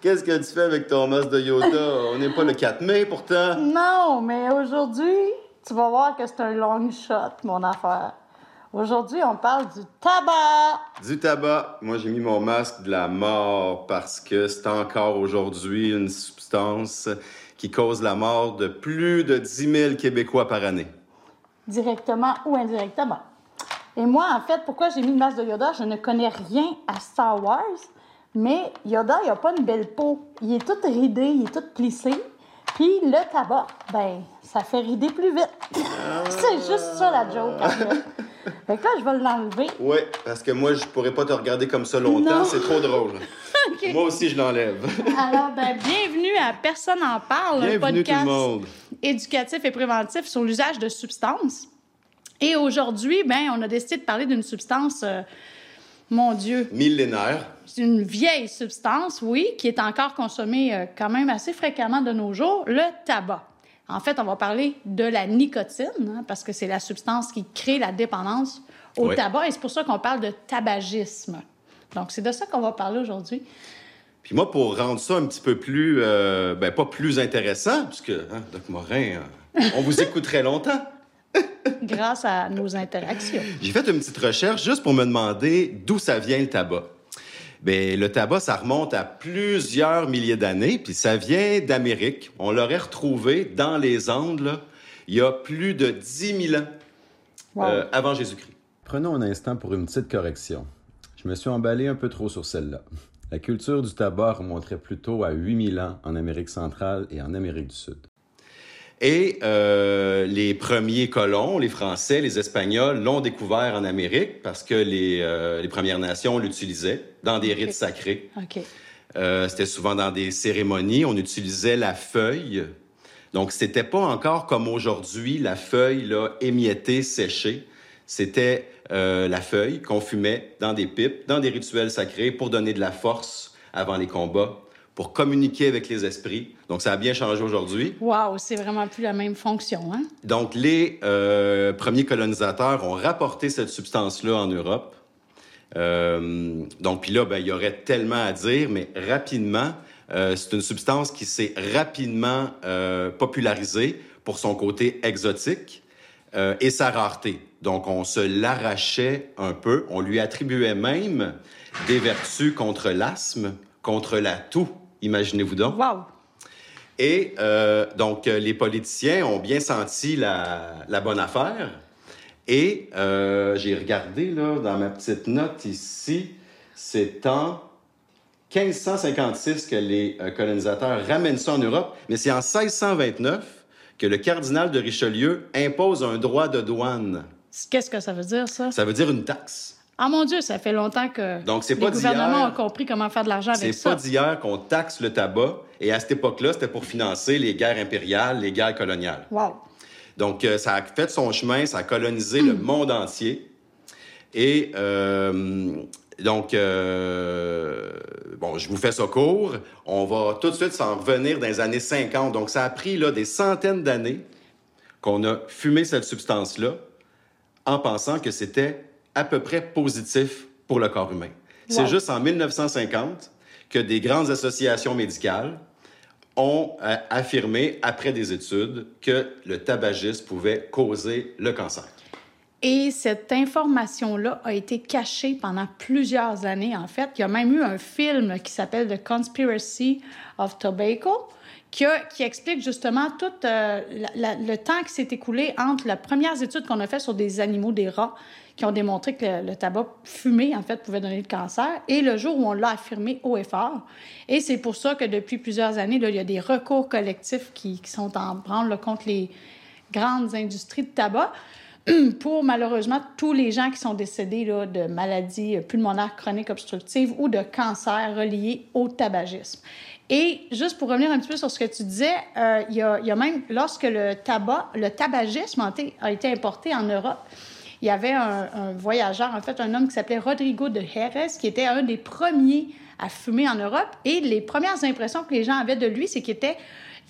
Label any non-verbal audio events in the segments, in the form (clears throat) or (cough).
Qu'est-ce que tu fais avec ton masque de Yoda? On n'est pas le 4 mai pourtant. Non, mais aujourd'hui, tu vas voir que c'est un long shot, mon affaire. Aujourd'hui, on parle du tabac. Du tabac. Moi, j'ai mis mon masque de la mort parce que c'est encore aujourd'hui une substance qui cause la mort de plus de 10 000 Québécois par année. directement ou indirectement. Et moi, en fait, pourquoi j'ai mis le masque de Yoda? Je ne connais rien à Star Wars, mais Yoda, il n'a pas une belle peau. Il est tout ridé, il est tout plissé. Puis le tabac, ben, ça fait rider plus vite. (laughs) C'est juste ça la joke. en (laughs) fait. Que là, je vais l'enlever. Oui, parce que moi, je pourrais pas te regarder comme ça longtemps. C'est trop drôle. (laughs) Moi aussi, je l'enlève. Alors, ben, bienvenue à Personne en parle, un tout podcast le monde. éducatif et préventif sur l'usage de substances. Et aujourd'hui, ben, on a décidé de parler d'une substance, euh, mon Dieu, Millénaire. c'est une vieille substance, oui, qui est encore consommée euh, quand même assez fréquemment de nos jours, le tabac. En fait, on va parler de la nicotine, hein, parce que c'est la substance qui crée la dépendance au Oui. tabac, et c'est pour ça qu'on parle de tabagisme. Donc, c'est de ça qu'on va parler aujourd'hui. Puis moi, pour rendre ça un petit peu plus, euh, ben pas plus intéressant, puisque, hein, Doc Morin, euh, on vous (laughs) écouterait longtemps. (laughs) grâce à nos interactions. J'ai fait une petite recherche juste pour me demander d'où ça vient le tabac. Ben, le tabac, ça remonte à plusieurs milliers d'années, puis ça vient d'Amérique. On l'aurait retrouvé dans les Andes, là, il y a plus de 10 000 ans Wow. euh, avant Jésus-Christ. Prenons un instant pour une petite correction. Je me suis emballé un peu trop sur celle-là. La culture du tabac remonterait plutôt à 8000 ans en Amérique centrale et en Amérique du Sud. Et euh, les premiers colons, les Français, les Espagnols, l'ont découvert en Amérique parce que les, euh, les Premières Nations l'utilisaient dans des rites sacrés. Euh, c'était souvent dans des cérémonies. On utilisait la feuille. Donc, c'était pas encore comme aujourd'hui, la feuille là, émiettée, séchée. C'était la feuille qu'on fumait dans des pipes, dans des rituels sacrés pour donner de la force avant les combats, pour communiquer avec les esprits. Donc, ça a bien changé aujourd'hui. Wow, c'est vraiment plus la même fonction, hein? Donc, les euh, premiers colonisateurs ont rapporté cette substance-là en Europe. Euh, donc, puis là, ben, il y aurait tellement à dire, mais rapidement, euh, c'est une substance qui s'est rapidement popularisée pour son côté exotique et sa rareté. Donc, on se l'arrachait un peu. On lui attribuait même des vertus contre l'asthme, contre la toux. Imaginez-vous donc. Wow! Et euh, donc, euh, les politiciens ont bien senti la, la bonne affaire. Et euh, j'ai regardé là, dans ma petite note ici, c'est en 1556 que les colonisateurs ramènent ça en Europe, mais c'est en 1629 que le cardinal de Richelieu impose un droit de douane. Qu'est-ce que ça veut dire, ça? Ça veut dire une taxe. Ah mon Dieu, ça fait longtemps que Donc, c'est les pas gouvernements ont compris comment faire de l'argent avec C'est ça. pas d'hier qu'on taxe le tabac. Et à cette époque-là, c'était pour financer les guerres impériales, les guerres coloniales. Wow! Donc, euh, ça a fait son chemin, ça a colonisé le monde entier. Et euh, donc, euh, bon, je vous fais ça court. On va tout de suite s'en revenir dans les années 50. Donc, ça a pris là, des centaines d'années qu'on a fumé cette substance-là en pensant que c'était à peu près positif pour le corps humain. C'est juste en 1950 que des grandes associations médicales ont euh, affirmé, après des études, que le tabagisme pouvait causer le cancer. Et cette information-là a été cachée pendant plusieurs années, en fait. Il y a même eu un film qui s'appelle The Conspiracy of Tobacco, qui, a- qui explique justement tout euh, la- la- le temps qui s'est écoulé entre les premières études qu'on a faites sur des animaux, des rats, qui ont démontré que le, tabac fumé, en fait, pouvait donner le cancer, et le jour où on l'a affirmé haut et fort. Et c'est pour ça que depuis plusieurs années, là, il y a des recours collectifs qui, qui sont en branle là, contre les grandes industries de tabac (clears throat) pour malheureusement tous les gens qui sont décédés là, de maladies pulmonaires chroniques obstructives ou de cancers reliés au tabagisme. Et juste pour revenir un petit peu sur ce que tu disais, euh, il y, a, il y a même, lorsque le tabac, le tabagisme a été importé en Europe, il y avait un, un voyageur, en fait, un homme qui s'appelait Rodrigo de Jerez, qui était un des premiers à fumer en Europe. Et les premières impressions que les gens avaient de lui, c'est qu'il était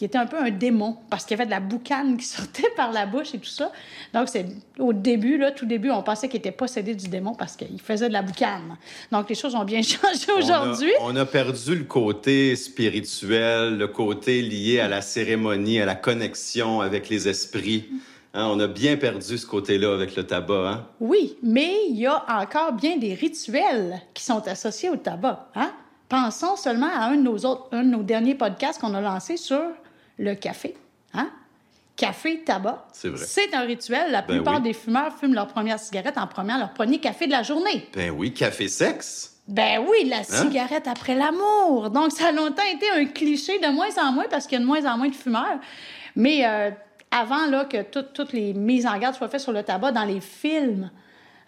il était un peu un démon parce qu'il y avait de la boucane qui (laughs) sortait par la bouche et tout ça. Donc, c'est au début, là, tout début, on pensait qu'il était possédé du démon parce qu'il faisait de la boucane. Donc, les choses ont bien (laughs) changé aujourd'hui. On, a perdu le côté spirituel, le côté lié à la cérémonie, à la connexion avec les esprits. Hein, on a bien perdu ce côté-là avec le tabac. Hein? Oui, mais il y a encore bien des rituels qui sont associés au tabac. Hein? Pensons seulement à un de nos, autres, un de nos derniers podcasts qu'on a lancé sur le café. Hein? Café, tabac. C'est vrai. C'est un rituel. La Ben plupart oui. des fumeurs fument leur première cigarette en prenant leur premier café de la journée. Ben oui, café sexe. Ben oui, Hein? la cigarette après l'amour. Donc, ça a longtemps été un cliché de moins en moins parce qu'il y a de moins en moins de fumeurs. Mais euh, avant là, que tout- toutes les mises en garde soient faites sur le tabac dans les films,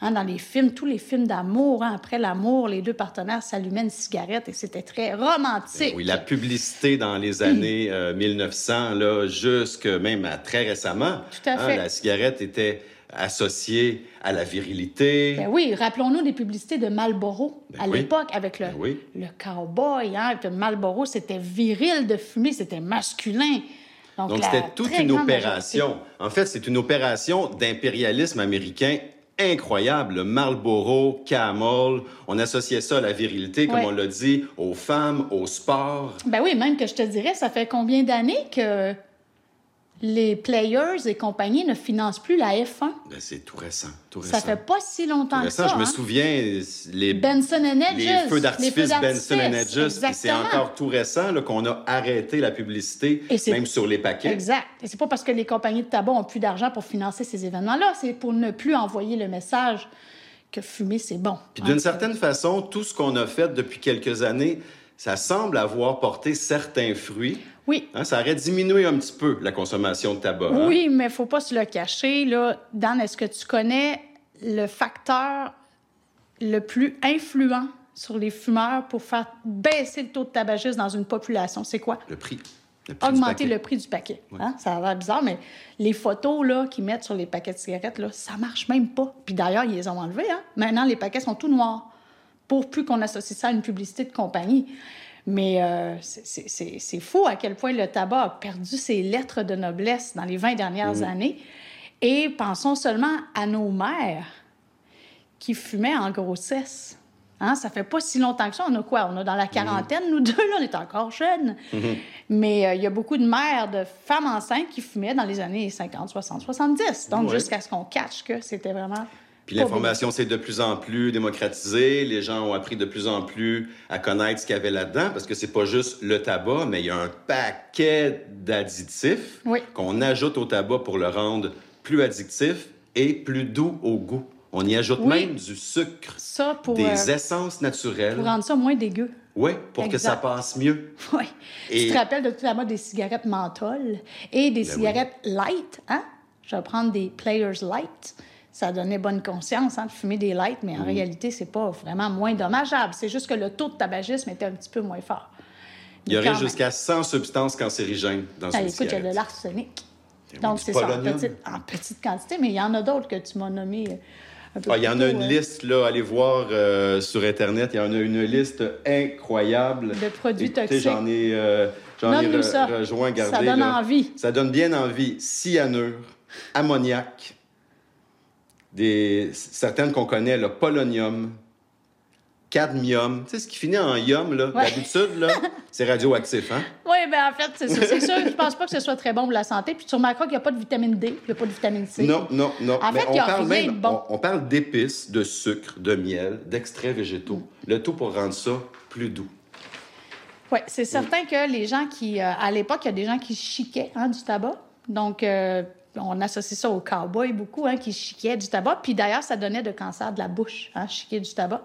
hein, dans les films, tous les films d'amour, hein, après l'amour, les deux partenaires s'allumaient une cigarette et c'était très romantique. Ben Oui, la publicité dans les années euh, 1900, là, jusque même à très récemment, Tout à hein, la cigarette était associée à la virilité. Ben oui, rappelons-nous des publicités de Marlboro Ben à oui. l'époque avec le, Ben oui. le cowboy. Hein, Marlboro, c'était viril de fumer, c'était masculin. Donc, c'était toute une opération. majorité- En fait, c'est une opération d'impérialisme américain incroyable. Le Marlboro, Camel, on associait ça à la virilité, comme Ouais. on l'a dit, aux femmes, au sport. Ben oui, même que je te dirais, ça fait combien d'années que les players et compagnie ne financent plus la F1? Ben, c'est tout récent, tout récent. Ça fait pas si longtemps Tout que ça. Je me hein? souviens, les, Benson and Hedges. les feux d'artifice Benson Hedges, c'est encore tout récent qu'on a arrêté la publicité, même sur les paquets. Exact. Et c'est pas parce que les compagnies de tabac ont plus d'argent pour financer ces événements-là, c'est pour ne plus envoyer le message que fumer, c'est bon. Puis d'une certaine façon, tout ce qu'on a fait depuis quelques années, ça semble avoir porté certains fruits. Oui. Hein, ça aurait diminué un petit peu la consommation de tabac. hein? Oui, mais faut pas se le cacher. Là. Dan, est-ce que tu connais le facteur le plus influent sur les fumeurs pour faire baisser le taux de tabagisme dans une population? C'est quoi? Le prix. Le prix du Augmenter le prix du paquet. Hein? Ça a l'air bizarre, mais les photos là, qu'ils mettent sur les paquets de cigarettes, là, ça marche même pas. Puis d'ailleurs, ils les ont enlevés. Maintenant, les paquets sont tout noirs pour plus qu'on associe ça à une publicité de compagnie. Mais euh, c'est- fou à quel point le tabac a perdu ses lettres de noblesse dans les 20 dernières années. Et pensons seulement à nos mères qui fumaient en grossesse. Hein, ça fait pas si longtemps que ça. On a quoi? On a dans la quarantaine, nous deux, là, on est encore jeunes. Mais euh, il y a beaucoup de mères, de femmes enceintes qui fumaient dans les années 50, 60, 70. Donc, Ouais. jusqu'à ce qu'on catche que c'était vraiment. Puis l'information s'est de plus en plus démocratisée. Les gens ont appris de plus en plus à connaître ce qu'il y avait là-dedans, parce que c'est pas juste le tabac, mais il y a un paquet d'additifs Oui. qu'on ajoute au tabac pour le rendre plus addictif et plus doux au goût. On y ajoute Oui. même du sucre, Ça pour, des euh, essences naturelles. pour rendre ça moins dégueu. Oui, pour que ça passe mieux. (laughs) Oui. Et- Tu te rappelles de toute la mode des cigarettes menthol et des Ben cigarettes light, hein? Je vais prendre des Players Light. Ça donnait bonne conscience hein, de fumer des light, mais en Mm. réalité, c'est pas vraiment moins dommageable. C'est juste que le taux de tabagisme était un petit peu moins fort. Il y aurait jusqu'à 100 substances cancérigènes dans Ah, une écoute, il y a de l'arsenic. oui, Donc, c'est ça, en petite, en petite quantité, mais il y en a d'autres que tu m'as nommés euh, un peu Ah, il y en a une euh, liste, là, allez voir euh, sur Internet. Il y en a une liste incroyable. De produits Écoutez, toxiques. J'en ai, euh, j'en ai re- ça. rejoint, Ça regardez. donne là. envie. Ça donne bien envie. Cyanure, ammoniac, des, certaines qu'on connaît, le polonium, cadmium. Tu sais, ce qui finit en ium, là, Ouais. d'habitude, là, (laughs) c'est radioactif, hein? Oui, bien, en fait, c'est ça. C'est sûr, je pense pas que ce soit très bon pour la santé. Puis tu remarqueras qu'il n'y a pas de vitamine D, il n'y a pas de vitamine C. Non, non, non. En Mais fait, on il y a parle rien même, de bon. on, on parle d'épices, de sucre, de miel, d'extraits végétaux. Le tout pour rendre ça plus doux. Oui, c'est certain que les gens qui, euh, à l'époque, il y a des gens qui chiquaient hein, du tabac. Donc, euh, on associe ça aux cowboys beaucoup, hein, qui chiquaient du tabac. Puis d'ailleurs, ça donnait de cancer de la bouche, hein, chiquer du tabac.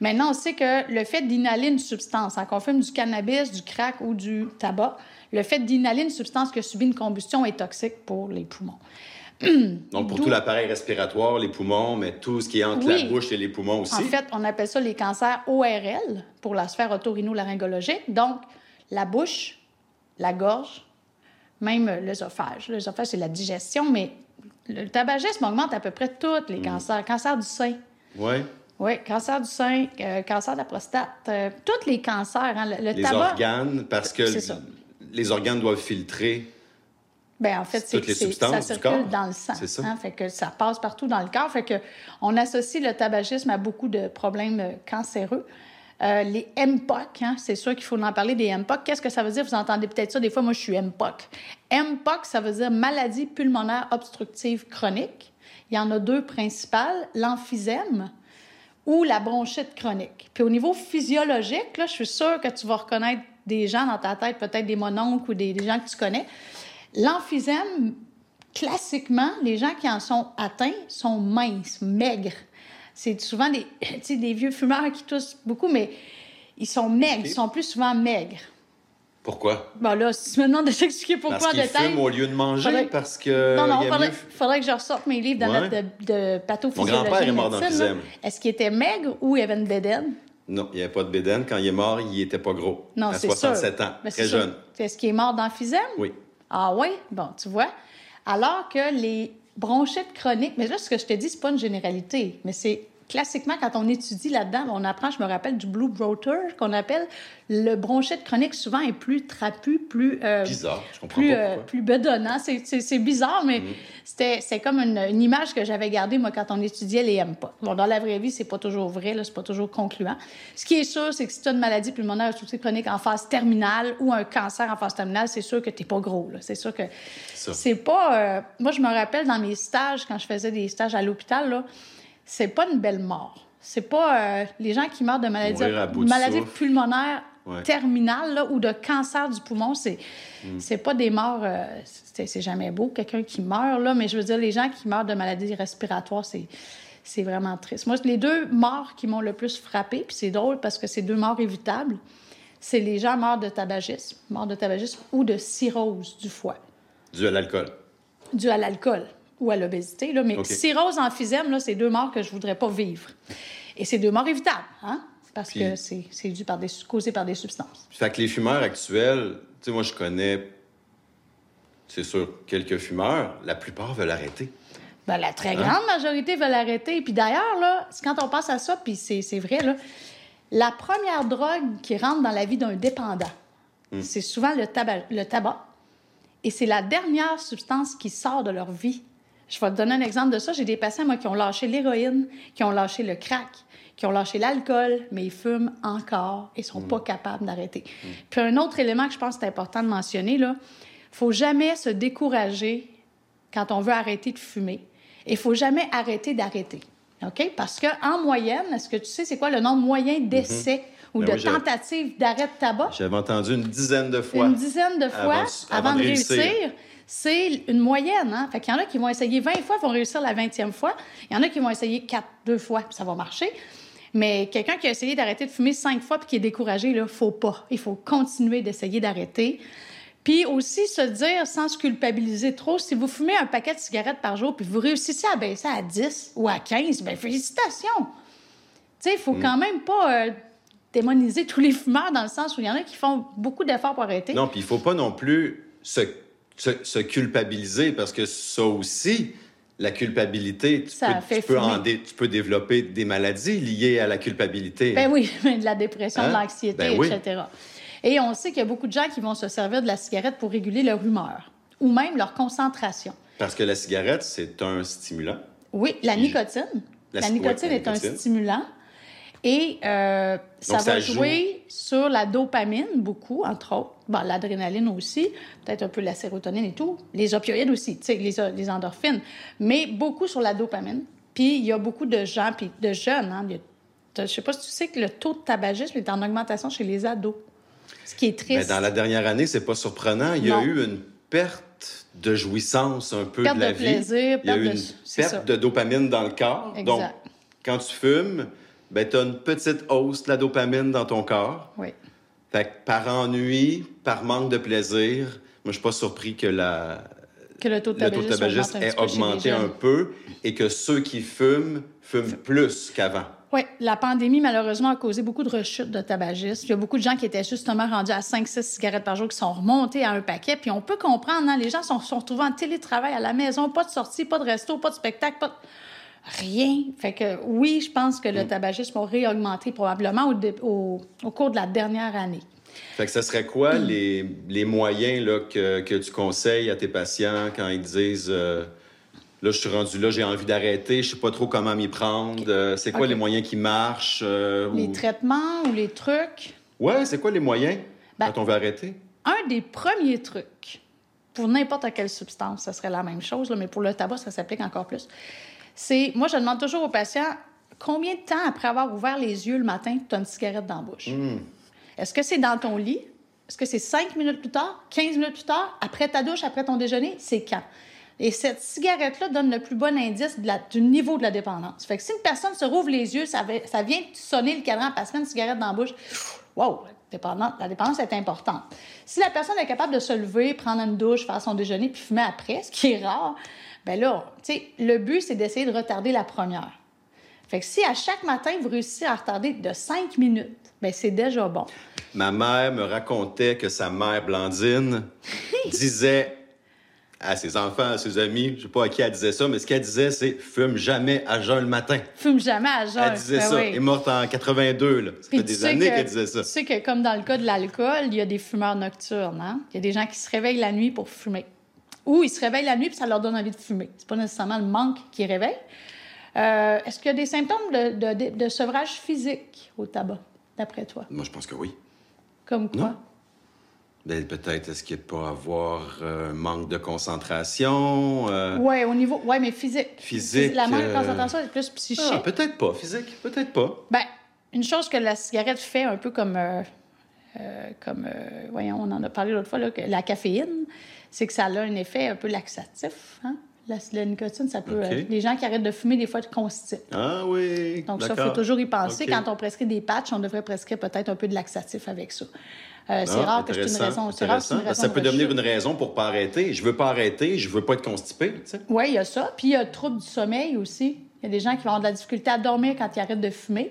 Maintenant, on sait que le fait d'inhaler une substance, hein, qu'on fume du cannabis, du crack ou du tabac, le fait d'inhaler une substance qui a subi une combustion est toxique pour les poumons. (clears throat) Donc, pour tout l'appareil respiratoire, les poumons, mais tout ce qui est entre Oui. la bouche et les poumons aussi. En fait, on appelle ça les cancers ORL pour la sphère otorhinolaryngologique. Donc, la bouche, la gorge, même l'œsophage. L'œsophage, c'est la digestion, mais le tabagisme augmente à peu près tous les cancers. Cancer du sein. Oui. Oui, cancer du sein, euh, cancer de la prostate, euh, tous les cancers. hein, le, le Les tabac. organes, parce que les organes doivent filtrer. Ben, en fait, c'est Toutes les substances ça du circule corps. dans le sang. C'est ça. hein, fait que ça passe partout dans le corps. Fait que on associe le tabagisme à beaucoup de problèmes euh, cancéreux. Euh, les MPOC, hein, c'est sûr qu'il faut en parler des MPOC. Qu'est-ce que ça veut dire? Vous entendez peut-être ça. Des fois, moi, je suis MPOC. MPOC, ça veut dire maladie pulmonaire obstructive chronique. Il y en a deux principales, l'emphysème ou la bronchite chronique. Puis au niveau physiologique, là, je suis sûre que tu vas reconnaître des gens dans ta tête, peut-être des mononcles ou des, des gens que tu connais. L'emphysème, classiquement, les gens qui en sont atteints sont minces, maigres. C'est souvent des, (coughs) des vieux fumeurs qui toussent beaucoup, mais ils sont maigres, ils sont plus souvent maigres. Pourquoi? Bon, là, si tu me demandes de t'expliquer pourquoi Parce en détail... fument au lieu de manger, Faudrait- parce que. Non, non, il faudrait, mieux- faudrait que je ressorte mes livres de Ouais. notes de, de pathophysiologie. Mon grand-père est mort d'emphysème. Est-ce qu'il était maigre ou il avait une bédaine? Non, il n'y avait pas de bédaine. Quand il est mort, il était pas gros. Non, à c'est 67 sûr. ans, Mais très c'est sûr. jeune. Est-ce qu'il est mort d'emphysème? Oui. Ah oui? Bon, tu vois. Alors que les bronchites chroniques, mais là, ce que je te dis, c'est pas une généralité, mais c'est classiquement, quand on étudie là-dedans, on apprend, je me rappelle, du Blue Bloater, qu'on appelle le bronchite chronique, souvent est plus trapu, plus... euh, Bizarre, je comprends plus, pas euh, plus bedonnant. C'est- bizarre, mais c'était c'est comme une, une image que j'avais gardée, moi, quand on étudiait les MPA. Bon, dans la vraie vie, c'est pas toujours vrai, là, c'est pas toujours concluant. Ce qui est sûr, c'est que si tu as une maladie pulmonaire obstructive chronique en phase terminale ou un cancer en phase terminale, c'est sûr que tu pas gros. là. C'est sûr que c'est pas... euh, moi, je me rappelle dans mes stages, quand je faisais des stages à l'hôpital, là, c'est pas une belle mort. C'est pas euh, les gens qui meurent de maladies, souffle. pulmonaires Ouais. terminales là, ou de cancer du poumon. C'est c'est pas des morts. euh, c'est c'est jamais beau, quelqu'un qui meurt, là, mais je veux dire, les gens qui meurent de maladies respiratoires, c'est. C'est vraiment triste. Moi, les deux morts qui m'ont le plus frappé, puis c'est drôle parce que c'est deux morts évitables, c'est les gens morts de tabagisme, morts de tabagisme ou de cirrhose du foie Dû à l'alcool. dû à l'alcool ou à l'obésité. là. Mais OK. cirrhose, emphysème, là, c'est deux morts que je voudrais pas vivre. Et c'est deux morts évitables, hein? Parce Puis- que c'est c'est dû par des, causé par des substances. Fait que les fumeurs actuels, tu sais, moi, je connais, c'est sûr, quelques fumeurs. La plupart veulent arrêter. Ben, la très grande majorité veulent arrêter. Puis d'ailleurs, là, c'est quand on pense à ça, puis c'est c'est vrai, là, la première drogue qui rentre dans la vie d'un dépendant, c'est souvent le tabac, le tabac. Et c'est la dernière substance qui sort de leur vie. Je vais te donner un exemple de ça. J'ai des patients, moi, qui ont lâché l'héroïne, qui ont lâché le crack, qui ont lâché l'alcool, mais ils fument encore et sont pas capables d'arrêter. Puis un autre élément que je pense que c'est important de mentionner, là, faut jamais se décourager quand on veut arrêter de fumer. Il faut jamais arrêter d'arrêter. OK? Parce qu'en moyenne, est-ce que tu sais c'est quoi le nombre moyen d'essais ou Ben de oui, tentatives d'arrêt de tabac? J'avais entendu une dizaine de fois. Une dizaine de fois Avant- avant, avant de de réussir. réussir. C'est une moyenne. Hein? Fait qu'il y en a qui vont essayer 20 fois, vont réussir la 20e fois. Il y en a qui vont essayer 4, 2 fois, puis ça va marcher. Mais quelqu'un qui a essayé d'arrêter de fumer 5 fois puis qui est découragé, là, faut pas. Il faut continuer d'essayer d'arrêter. Puis aussi se dire, sans se culpabiliser trop, si vous fumez un paquet de cigarettes par jour puis vous réussissez à baisser à 10 ou à 15, bien félicitations! Tu sais, il faut quand même pas euh, démoniser tous les fumeurs dans le sens où il y en a qui font beaucoup d'efforts pour arrêter. Non, puis il faut pas non plus se, se, se culpabiliser parce que ça aussi, la culpabilité, tu, Ça peux, tu, peux en fumer. dé- tu peux développer des maladies liées à la culpabilité. Ben oui, (laughs) de la dépression, Hein? de l'anxiété, Ben oui. etc. Et on sait qu'il y a beaucoup de gens qui vont se servir de la cigarette pour réguler leur humeur ou même leur concentration. Parce que la cigarette, c'est un stimulant. Oui, la nicotine. La- nicotine la est un stimulant. Et euh, ça Donc, ça va joue. jouer sur la dopamine, beaucoup, entre autres. Bon, l'adrénaline aussi, peut-être un peu la sérotonine et tout. Les opioïdes aussi, tu sais, les, les endorphines. Mais beaucoup sur la dopamine. Puis il y a beaucoup de gens, puis de jeunes. Hein, je ne sais pas si tu sais que le taux de tabagisme est en augmentation chez les ados. Ce qui est Mais triste. dans la dernière année, c'est pas surprenant. Il y a eu une perte de jouissance un peu Perte de la de vie. plaisir, Il y a perte eu de- une c'est perte ça. de dopamine dans le corps. Exact. Donc, quand tu fumes, ben, tu as une petite hausse de la dopamine dans ton corps. Oui. Fait que par ennui, par manque de plaisir, moi, je suis pas surpris que la, Que le taux de tabagisme, tabagisme ait augmenté un peu et que ceux qui fument fument plus qu'avant. Oui, la pandémie, malheureusement, a causé beaucoup de rechutes de tabagistes. Il y a beaucoup de gens qui étaient justement rendus à 5-6 cigarettes par jour qui sont remontés à un paquet. Puis on peut comprendre, hein, les gens sont, sont retrouvés en télétravail à la maison, pas de sortie, pas de resto, pas de spectacle, pas de... Rien. Fait que oui, je pense que le tabagisme a réaugmenté probablement au, dé- au- au cours de la dernière année. Fait que ça serait quoi les, les moyens là, que, que tu conseilles à tes patients quand ils disent euh, Là, je suis rendu là, j'ai envie d'arrêter, je sais pas trop comment m'y prendre. Euh, c'est quoi les moyens qui marchent? euh, Les ou- traitements ou les trucs? Ouais, c'est quoi les moyens Ben- quand on veut arrêter? Un des premiers trucs, pour n'importe quelle substance, ça serait la même chose, là, mais pour le tabac, ça s'applique encore plus. C'est, moi, je demande toujours aux patients combien de temps après avoir ouvert les yeux le matin, tu as une cigarette dans la bouche? Est-ce que c'est dans ton lit? Est-ce que c'est 5 minutes plus tard, 15 minutes plus tard, après ta douche, après ton déjeuner? C'est quand? Et cette cigarette-là donne le plus bon indice de la- du niveau de la dépendance. Fait que si une personne se rouvre les yeux, ça, va- ça vient sonner le cadran, parce une cigarette dans la bouche, wow, la dépendance est importante. Si la personne est capable de se lever, prendre une douche, faire son déjeuner, puis fumer après, ce qui est rare, ben là, tu sais, le but, c'est d'essayer de retarder la première. Fait que si à chaque matin, vous réussissez à retarder de 5 minutes, ben c'est déjà bon. Ma mère me racontait que sa mère Blandine (laughs) disait à ses enfants, à ses amis, je sais pas à qui elle disait ça, mais ce qu'elle disait, c'est fume jamais à jeun le matin. Fume jamais à jeun. Elle disait Ben ça. oui. Elle est morte en 82, là. Ça Puis fait des années que- qu'elle disait ça. Tu sais que, comme dans le cas de l'alcool, il y a des fumeurs nocturnes. Hein? Il y a des gens qui se réveillent la nuit pour fumer. Ou ils se réveillent la nuit puis ça leur donne envie de fumer. C'est pas nécessairement le manque qui réveille. Euh, Est-ce qu'il y a des symptômes de, de- de- de sevrage physique au tabac, d'après toi? Moi, je pense que oui. Comme quoi? Non. Ben, peut-être, est-ce qu'il peut avoir euh, un manque de concentration? euh, Oui, au niveau. Oui, mais physique. Physique, La manque de concentration est plus psychique. Ah, peut-être pas. Physique, peut-être pas. Ben, une chose que la cigarette fait, un peu comme, euh, comme voyons, on en a parlé l'autre fois, là, que la caféine, c'est que ça a un effet un peu laxatif. Hein? La, la nicotine, ça peut. Euh, les gens qui arrêtent de fumer, des fois, te constipent. Ah oui. Donc, ça, il faut toujours y penser. Quand on prescrit des patchs, on devrait prescrire peut-être un peu de laxatif avec ça. Euh, c'est Ah, rare que c'est une raison. C'est rare c'est une intéressant. raison Ça de peut devenir une raison pour pas arrêter. Je veux pas arrêter, je veux pas être constipé. Oui, il y a ça. Puis il y a le trouble du sommeil aussi. Il y a des gens qui vont avoir de la difficulté à dormir quand ils arrêtent de fumer.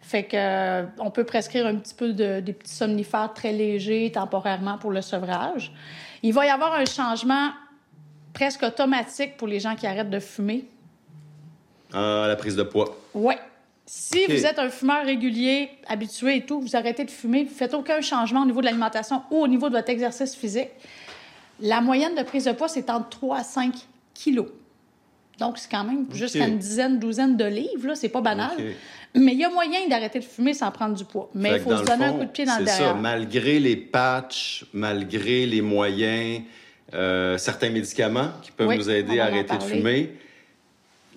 Fait que euh, on peut prescrire un petit peu de, des petits somnifères très légers temporairement pour le sevrage. Il va y avoir un changement presque automatique pour les gens qui arrêtent de fumer. Ah, la prise de poids. Oui. Si vous êtes un fumeur régulier, habitué et tout, vous arrêtez de fumer, vous faites aucun changement au niveau de l'alimentation ou au niveau de votre exercice physique, la moyenne de prise de poids, c'est entre 3 à 5 kilos. Donc, c'est quand même jusqu'à une dizaine, douzaine de livres, là. C'est pas banal. Mais il y a moyen d'arrêter de fumer sans prendre du poids. Mais il faut se donner un coup de pied dans le c'est ça, derrière. malgré les patchs, malgré les moyens, euh, certains médicaments qui peuvent Oui, nous aider à arrêter de fumer,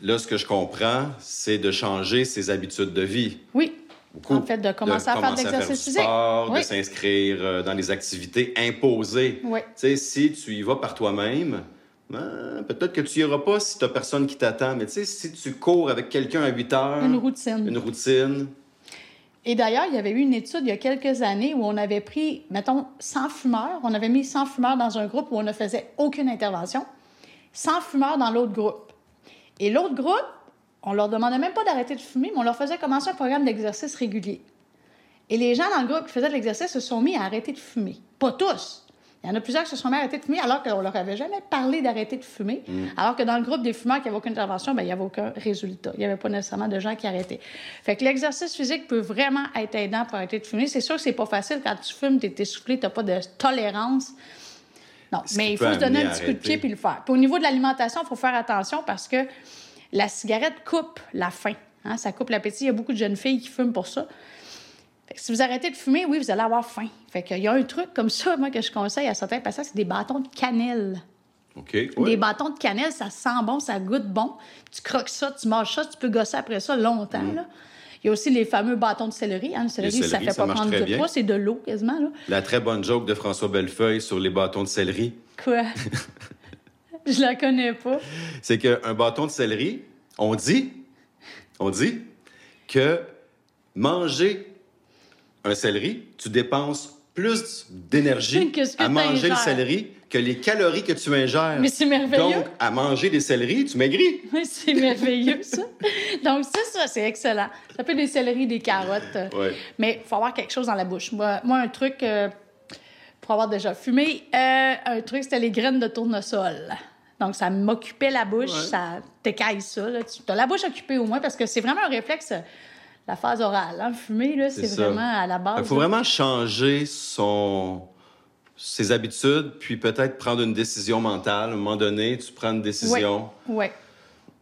là, ce que je comprends, c'est de changer ses habitudes de vie. Oui. Beaucoup. En fait, de commencer à faire de l'exercice physique. sport, de s'inscrire euh, dans les activités imposées. Oui. Tu sais, si tu y vas par toi-même, peut-être que tu y iras pas si tu personne qui t'attend. Mais tu sais, si tu cours avec quelqu'un à 8 heures, Une routine. une routine, Et d'ailleurs, il y avait eu une étude il y a quelques années où on avait pris, mettons, 100 fumeurs. On avait mis 100 fumeurs dans un groupe où on ne faisait aucune intervention. 100 fumeurs dans l'autre groupe. Et l'autre groupe, on leur demandait même pas d'arrêter de fumer, mais on leur faisait commencer un programme d'exercice régulier. Et les gens dans le groupe qui faisaient de l'exercice se sont mis à arrêter de fumer. Pas tous. Il y en a plusieurs qui se sont mis à arrêter de fumer alors qu'on leur avait jamais parlé d'arrêter de fumer. Alors que dans le groupe des fumeurs qui n'avaient aucune intervention, ben, il n'y avait aucun résultat. Il n'y avait pas nécessairement de gens qui arrêtaient. Fait que l'exercice physique peut vraiment être aidant pour arrêter de fumer. C'est sûr que c'est pas facile quand tu fumes, tu es essoufflé, tu n'as pas de tolérance. Non, Ce mais il faut se donner un petit coup de pied puis le faire. Puis au niveau de l'alimentation, il faut faire attention parce que la cigarette coupe la faim. hein. Ça coupe l'appétit. Il y a beaucoup de jeunes filles qui fument pour ça. Fait que si vous arrêtez de fumer, oui, vous allez avoir faim. Fait qu'il y a un truc comme ça, moi, que je conseille à certains patients, c'est des bâtons de cannelle. OK? Des ouais. bâtons de cannelle, ça sent bon, ça goûte bon. Tu croques ça, tu manges ça, tu peux gosser après ça longtemps. là. Il y a aussi les fameux bâtons de céleri. Hein. Le céleri, ça céleri, fait ça pas marche prendre de poids, c'est de l'eau quasiment. Là. La très bonne joke de François Bellefeuille sur les bâtons de céleri, Quoi? (laughs) je la connais pas. c'est qu'un bâton de céleri, on dit, on dit que manger un céleri, tu dépenses plus d'énergie (laughs) à manger le céleri que les calories que tu ingères. Mais c'est merveilleux. Donc, à manger des céleris, tu maigris. (laughs) Oui, c'est merveilleux, ça. Donc, c'est ça, c'est excellent. Ça peut être des céleris, des carottes. Ouais. Mais il faut avoir quelque chose dans la bouche. Moi, moi un truc, euh, pour avoir déjà fumé, euh, un truc, c'était les graines de tournesol. Donc, ça m'occupait la bouche, Ouais. ça t'écaille ça. Là. Tu as la bouche occupée au moins parce que c'est vraiment un réflexe, la phase orale. Hein? Fumer, là, c'est vraiment à la base. Il faut là. vraiment changer son ses habitudes, puis peut-être prendre une décision mentale. À un moment donné, tu prends une décision. Oui.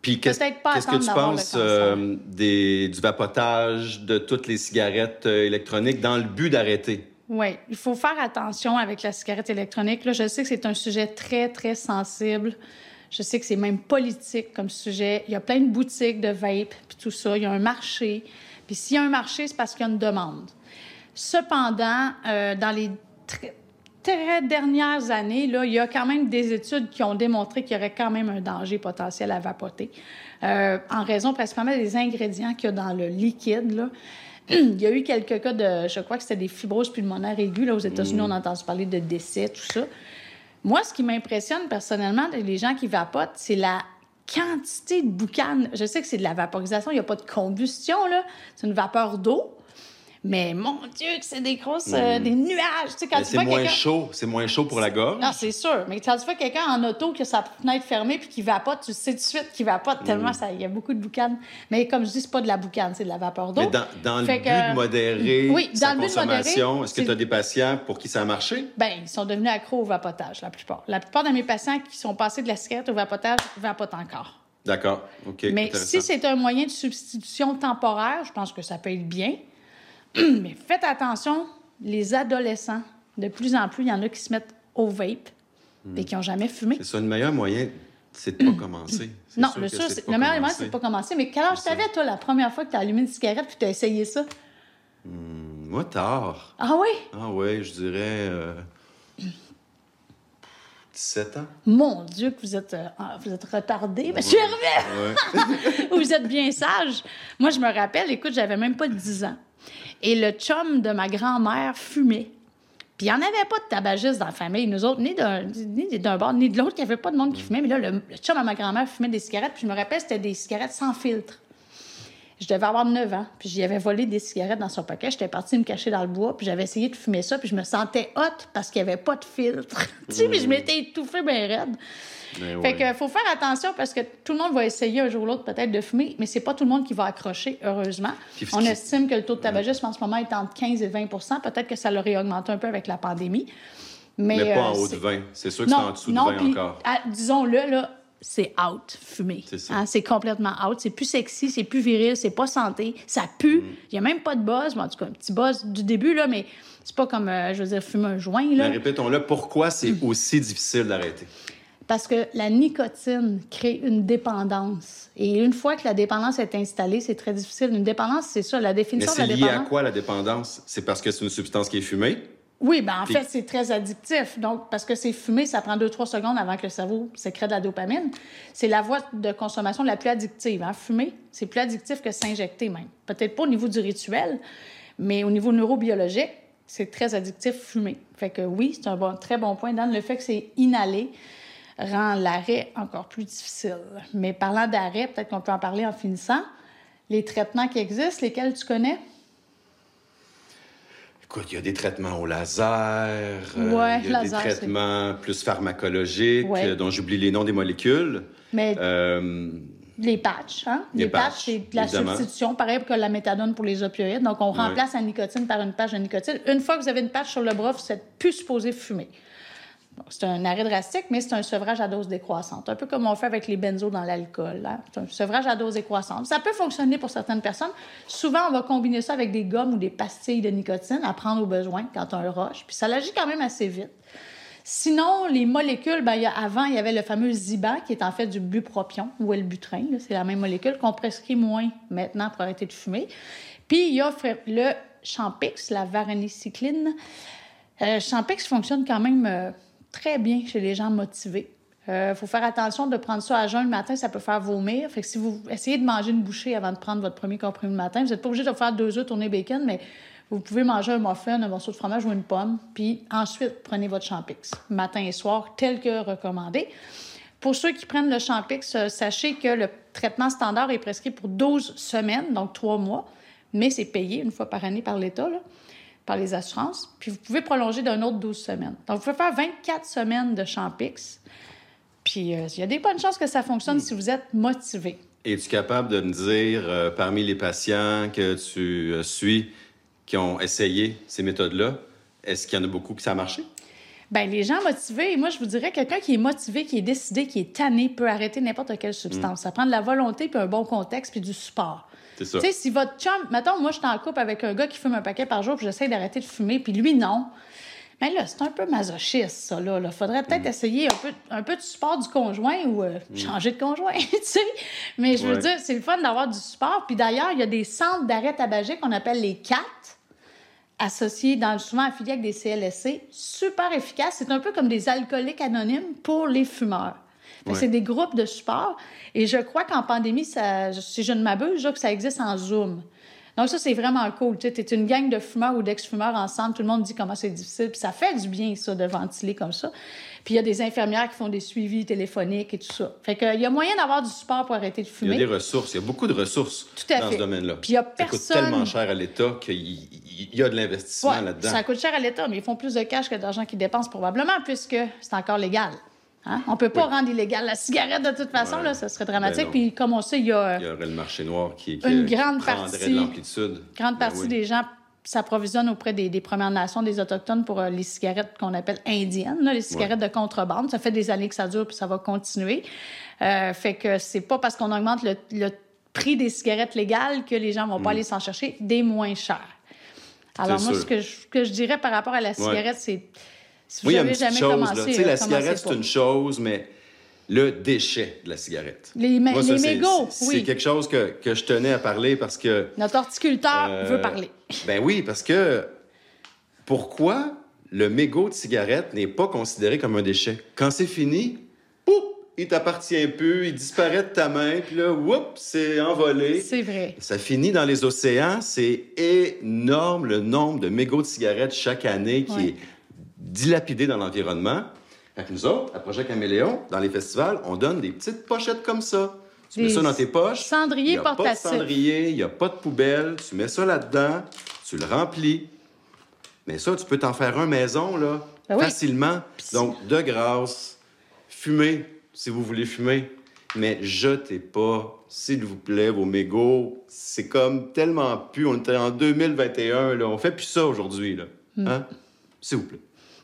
Puis qu'est-ce que tu penses euh, des, du vapotage, de toutes les cigarettes euh, électroniques dans le but d'arrêter? Oui, il faut faire attention avec la cigarette électronique. Là, je sais que c'est un sujet très, très sensible. Je sais que c'est même politique comme sujet. Il y a plein de boutiques de vape, puis tout ça. Il y a un marché. Puis s'il y a un marché, c'est parce qu'il y a une demande. Cependant, euh, dans les très, très dernières années, là, il y a quand même des études qui ont démontré qu'il y aurait quand même un danger potentiel à vapoter, euh, en raison principalement des ingrédients qu'il y a dans le liquide. Là. (clears throat) Il y a eu quelques cas de, je crois que c'était des fibroses pulmonaires aiguës. Là, aux États-Unis, on a entendu parler de décès, tout ça. Moi, ce qui m'impressionne personnellement, les gens qui vapotent, c'est la quantité de boucan. Je sais que c'est de la vaporisation, il n'y a pas de combustion, là. C'est une vapeur d'eau. Mais mon Dieu, que c'est des grosses, euh, des nuages. Tu sais, quand Mais tu C'est moins chaud, c'est moins chaud pour la gorge. Non, c'est sûr. Mais quand tu vois quelqu'un en auto qui a sa fenêtre fermée puis qui vapote, tu sais tout de suite qu'il vapote tellement ça, il y a beaucoup de boucan. Mais comme je dis, c'est pas de la boucane, c'est de la vapeur d'eau. Mais dans, dans le but que- de modérer Oui, sa dans le but de modérer, consommation, est-ce que tu as des patients pour qui ça a marché? Ben, ils sont devenus accros au vapotage, la plupart. La plupart de mes patients qui sont passés de la cigarette au vapotage vapotent encore. D'accord. OK. Mais si c'est un moyen de substitution temporaire, je pense que ça peut être bien. (clears throat) Mais faites attention, les adolescents, de plus en plus, il y en a qui se mettent au vape et qui n'ont jamais fumé. C'est ça, le meilleur moyen, c'est de pas commencer. (clears throat) Non, sûr le, sûr, le meilleur moyen, c'est de pas commencer. Mais quel âge t'avais, toi, la première fois que tu as allumé une cigarette puis tu as essayé ça? Moi, tard. Ah oui? Ah ouais, je dirais euh, 17 ans. Mon Dieu, que vous êtes, euh, ah, vous êtes retardé, monsieur Hervé! Ouais. (laughs) vous êtes bien sage. Moi, je me rappelle, écoute, j'avais même pas 10 ans. Et le chum de ma grand-mère fumait. Puis il n'y en avait pas de tabagistes dans la famille, nous autres, ni d'un, ni d'un bord, ni de l'autre. Il n'y avait pas de monde qui fumait. Mais là, le, le chum de ma grand-mère fumait des cigarettes. Puis je me rappelle, c'était des cigarettes sans filtre. Je devais avoir 9 ans, puis j'y avais volé des cigarettes dans son paquet. J'étais partie me cacher dans le bois, puis j'avais essayé de fumer ça, puis je me sentais hot parce qu'il n'y avait pas de filtre. (laughs) tu sais, mais je m'étais étouffée bien raide. Mais Fait ouais. que faut faire attention parce que tout le monde va essayer un jour ou l'autre peut-être de fumer, mais c'est pas tout le monde qui va accrocher, heureusement. On estime que le taux de tabagisme en ce moment est entre 15 et 20% Peut-être que ça l'aurait augmenté un peu avec la pandémie. Mais, Mais pas euh, en haut de c'est- 20. C'est sûr que c'est en dessous de 20 puis, encore. Disons-le, là, c'est out, fumer. C'est. Hein, c'est complètement out. C'est plus sexy, c'est plus viril, c'est pas santé, ça pue. Mm. Il y a même pas de buzz. Bon, en tout cas, un petit buzz du début, là, mais c'est pas comme, euh, je veux dire, fumer un joint, là. Mais répétons-le, pourquoi c'est aussi difficile d'arrêter? Parce que la nicotine crée une dépendance. Et une fois que la dépendance est installée, c'est très difficile. Une dépendance, c'est ça, la Mais définition de c'est la lié à dépendance. quoi la dépendance? C'est parce que c'est une substance qui est fumée? Oui, ben en fait, c'est très addictif. Donc, parce que c'est fumé, ça prend 2-3 secondes avant que le cerveau sécrète de la dopamine. C'est la voie de consommation la plus addictive. Hein? Fumer, c'est plus addictif que s'injecter même. Peut-être pas au niveau du rituel, mais au niveau neurobiologique, c'est très addictif fumer. Fait que oui, c'est un bon, très bon point, Dan. Le fait que c'est inhalé rend l'arrêt encore plus difficile. Mais parlant d'arrêt, peut-être qu'on peut en parler en finissant. Les traitements qui existent, lesquels tu connais? Écoute, il y a des traitements au laser, euh, Ouais, il y a laser, des traitements plus pharmacologiques, Ouais. euh, dont j'oublie les noms des molécules. Mais Euh, Les patchs, hein? Les Les, patchs, c'est de la évidemment. substitution, pareil que la méthadone pour les opioïdes. Donc, on Ouais. remplace la nicotine par une patch de nicotine. Une fois que vous avez une patch sur le bras, vous n'êtes plus supposé fumer. C'est un arrêt drastique, mais c'est un sevrage à dose décroissante. Un peu comme on fait avec les benzos dans l'alcool. hein. C'est un sevrage à dose décroissante. Ça peut fonctionner pour certaines personnes. Souvent, on va combiner ça avec des gommes ou des pastilles de nicotine à prendre au besoin quand on le rush. Puis ça agit quand même assez vite. Sinon, les molécules, ben, il y a, avant, il y avait le fameux Ziban, qui est en fait du bupropion ou Elbutrin. là, C'est la même molécule qu'on prescrit moins maintenant pour arrêter de fumer. Puis, il y a le Champix, la varenicicline. Euh, Champix fonctionne quand même euh, très bien chez les gens motivés. Il faut faire attention de prendre ça à jeun le matin, ça peut faire vomir. Fait que si vous essayez de manger une bouchée avant de prendre votre premier comprimé le matin, vous n'êtes pas obligé de faire deux œufs tourner bacon, mais Vous pouvez manger un muffin, un morceau de fromage ou une pomme, puis ensuite prenez votre Champix, matin et soir, tel que recommandé. Pour ceux qui prennent le Champix, euh, sachez que le traitement standard est prescrit pour 12 semaines, donc 3 mois, mais c'est payé une fois par année par l'État, par les assurances. Puis vous pouvez prolonger d'un autre 12 semaines. Donc vous pouvez faire 24 semaines de Champix. Puis euh, il y a des bonnes chances que ça fonctionne si vous êtes motivé. Es-tu capable de me dire, euh, parmi les patients que tu euh, suis qui ont essayé ces méthodes-là, est-ce qu'il y en a beaucoup qui ça a marché? Bien, les gens motivés, moi, je vous dirais, quelqu'un qui est motivé, qui est décidé, qui est tanné, peut arrêter n'importe quelle substance. Ça prend de la volonté, puis un bon contexte, puis du support. C'est ça. Tu sais, si votre chum... Mettons, moi, je suis en couple avec un gars qui fume un paquet par jour, puis j'essaie d'arrêter de fumer, puis lui, non. Mais là, c'est un peu masochiste, ça, là. Il faudrait Mm. peut-être essayer un peu, un peu de support du conjoint ou euh, changer de conjoint, (laughs) tu sais. Mais je veux Ouais. dire, c'est le fun d'avoir du support. Puis d'ailleurs, il y a des centres d'arrêt tabagique qu'on appelle les CAT, associés, dans, souvent affiliés avec des CLSC, super efficaces. C'est un peu comme des alcooliques anonymes pour les fumeurs. Ouais. C'est des groupes de support. Et je crois qu'en pandémie, ça, si je ne m'abuse, je crois que ça existe en Zoom. Donc ça, c'est vraiment cool. Tu es une gang de fumeurs ou d'ex-fumeurs ensemble. Tout le monde dit comment c'est difficile. Puis ça fait du bien, ça, de ventiler comme ça. Puis il y a des infirmières qui font des suivis téléphoniques et tout ça. Fait qu'il y a moyen d'avoir du support pour arrêter de Il y fumer. a des ressources, il y a beaucoup de ressources Tout à dans fait. ce domaine-là. Puis il y a Ça coûte personne- tellement cher à l'État qu'il y- a de l'investissement Ouais, là-dedans. ça coûte cher à l'État, mais ils font plus de cash que d'argent qu'ils dépensent probablement, puisque c'est encore légal. Hein? On peut pas Oui. rendre illégal la cigarette de toute façon, Ouais. là, ça serait dramatique. Ben. Puis comme on sait, il y a Il y aurait le marché noir qui, qui Une grande partie- de l'amplitude. grande Ben partie oui. des gens s'approvisionnent auprès des, des Premières Nations, des Autochtones pour euh, les cigarettes qu'on appelle indiennes, là, les cigarettes de contrebande. Ça fait des années que ça dure, puis ça va continuer. Euh, fait que c'est pas parce qu'on augmente le, le prix des cigarettes légales que les gens vont pas aller s'en chercher des moins chères. Alors moi, sûr. ce que, je, que je dirais par rapport à la cigarette, c'est si Oui, il y a une petite chose. là. La cigarette, c'est une chose, mais le déchet de la cigarette. Les, mé- Moi, ça, les c'est- mégots, c'est- oui. C'est quelque chose que, que je tenais à parler parce que. Notre horticulteur euh, veut parler. Ben oui, parce que pourquoi le mégot de cigarette n'est pas considéré comme un déchet? Quand c'est fini, pouf, il t'appartient plus, il disparaît de ta main, puis là, whoop, c'est envolé. C'est vrai. Ça finit dans les océans. C'est énorme le nombre de mégots de cigarettes chaque année qui Ouais. est dilapidé dans l'environnement. Nous autres, à Projet Caméléon, dans les festivals, on donne des petites pochettes comme ça. Tu mets ça dans tes poches. Il n'y a pas de cendrier, il n'y a pas de poubelle. Tu mets ça là-dedans, tu le remplis. Mais ça, tu peux t'en faire un maison, là, Ben oui. facilement. Donc, de grâce, fumez si vous voulez fumer. Mais jetez pas, s'il vous plaît, vos mégots. C'est comme tellement plus. On était en 2021, là. On fait plus ça aujourd'hui, là. Hmm. Hein? S'il vous plaît.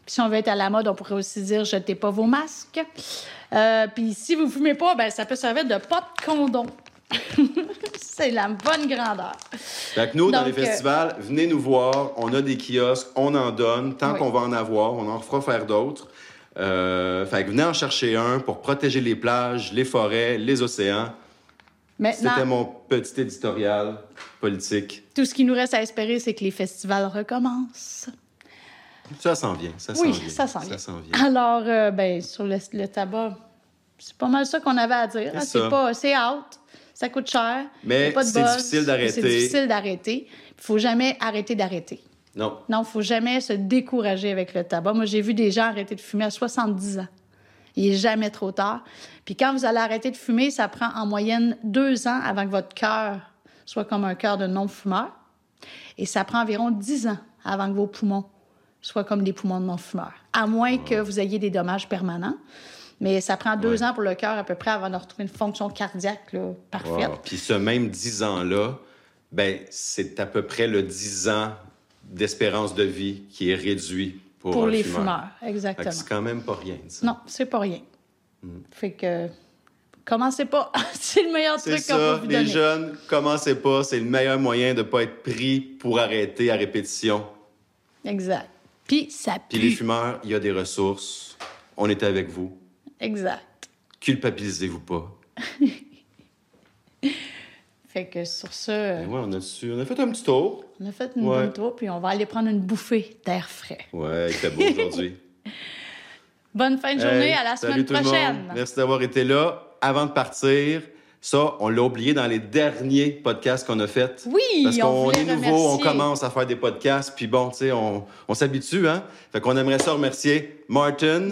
Puis si on veut être à la mode, on pourrait aussi dire jetez pas vos masques. Euh, puis si vous fumez pas, ben ça peut servir de pas de condom. (laughs) c'est la bonne grandeur. Fait que nous, dans les euh, festivals, venez nous voir. On a des kiosques, on en donne. Tant Oui. qu'on va en avoir, on en fera faire d'autres. Euh, fait que venez en chercher un pour protéger les plages, les forêts, les océans. C'était Maintenant, mon petit éditorial politique. tout ce qui nous reste à espérer, c'est que les festivals recommencent. Ça s'en vient, ça s'en Oui, vient. ça s'en vient. Alors, euh, ben, sur le, le tabac, c'est pas mal ça qu'on avait à dire. hein. C'est pas, c'est out, ça coûte cher. Mais c'est difficile d'arrêter. C'est difficile d'arrêter. Il faut jamais arrêter d'arrêter. Non. Non, il faut jamais se décourager avec le tabac. Moi, j'ai vu des gens arrêter de fumer à 70 ans. Il est jamais trop tard. Puis quand vous allez arrêter de fumer, ça prend en moyenne deux ans avant que votre cœur soit comme un cœur de non-fumeur. Et ça prend environ 10 ans avant que vos poumons soient comme des poumons de non-fumeurs. À moins que vous ayez des dommages permanents. Mais ça prend deux Ouais. ans pour le cœur à peu près avant de retrouver une fonction cardiaque là, parfaite. Wow. Puis ce même 10 ans-là, ben, c'est à peu près le 10 ans d'espérance de vie qui est réduit pour, Pour les fumeur. fumeurs, exactement. c'est quand même pas rien, ça. Non, c'est pas rien. Mm. Fait que commencez pas. (laughs) c'est le meilleur truc qu'on peut ça, vous les donner. jeunes, commencez pas. C'est le meilleur moyen de pas être pris pour arrêter à répétition. Exact. Puis ça Puis pue. les fumeurs, il y a des ressources. On est avec vous. Exact. Culpabilisez-vous pas. (laughs) Fait que sur ça, euh, Ben ouais, on, a su- on a fait un petit tour. on a fait une Ouais. bonne tour, puis on va aller prendre une bouffée d'air frais. Ouais, il fait beau aujourd'hui. (laughs) Bonne fin de journée, Hey, à la semaine prochaine. Merci d'avoir été là. Avant de partir, Ça, on l'a oublié dans les derniers podcasts qu'on a faits. Oui, Parce on qu'on est nouveau, on commence à faire des podcasts, puis bon, tu sais, on, on s'habitue, hein? Fait qu'on aimerait ça remercier Martin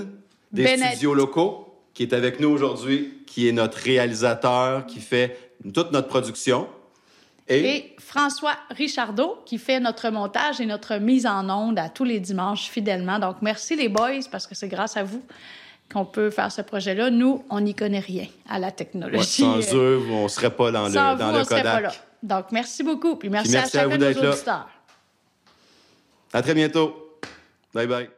des Bennett. studios locaux, qui est avec nous aujourd'hui, qui est notre réalisateur, qui fait toute notre production. Et, Et François Richardot qui fait notre montage et notre mise en onde à tous les dimanches fidèlement. Donc, merci les boys parce que c'est grâce à vous qu'on peut faire ce projet-là. Nous, on n'y connaît rien à la ouais, technologie. sans eux, on serait pas dans Sans le, dans vous, le on serait pas là. Kodak. Donc, merci beaucoup. Puis merci, Puis merci à à chacun de nos auditeurs. À très bientôt. Bye bye.